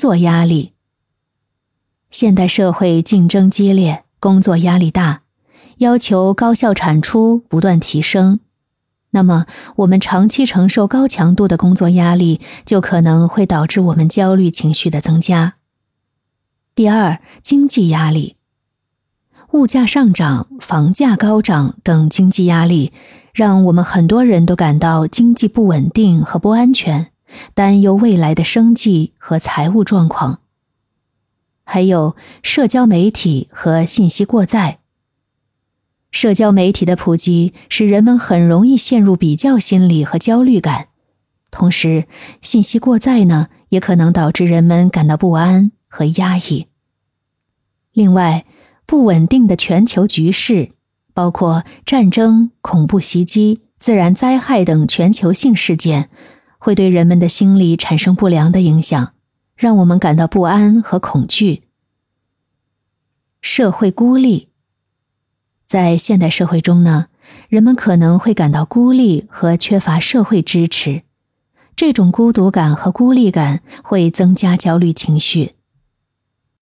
作压力。现代社会竞争激烈，工作压力大，要求高效产出不断提升。那么，我们长期承受高强度的工作压力，就可能会导致我们焦虑情绪的增加。第二，经济压力，物价上涨、房价高涨等经济压力，让我们很多人都感到经济不稳定和不安全，担忧未来的生计和财务状况。还有社交媒体和信息过载。社交媒体的普及使人们很容易陷入比较心理和焦虑感，同时信息过载呢，也可能导致人们感到不安和压抑。另外，不稳定的全球局势，包括战争、恐怖袭击、自然灾害等全球性事件，会对人们的心理产生不良的影响，让我们感到不安和恐惧。社会孤立。在现代社会中呢，人们可能会感到孤立和缺乏社会支持，这种孤独感和孤立感会增加焦虑情绪，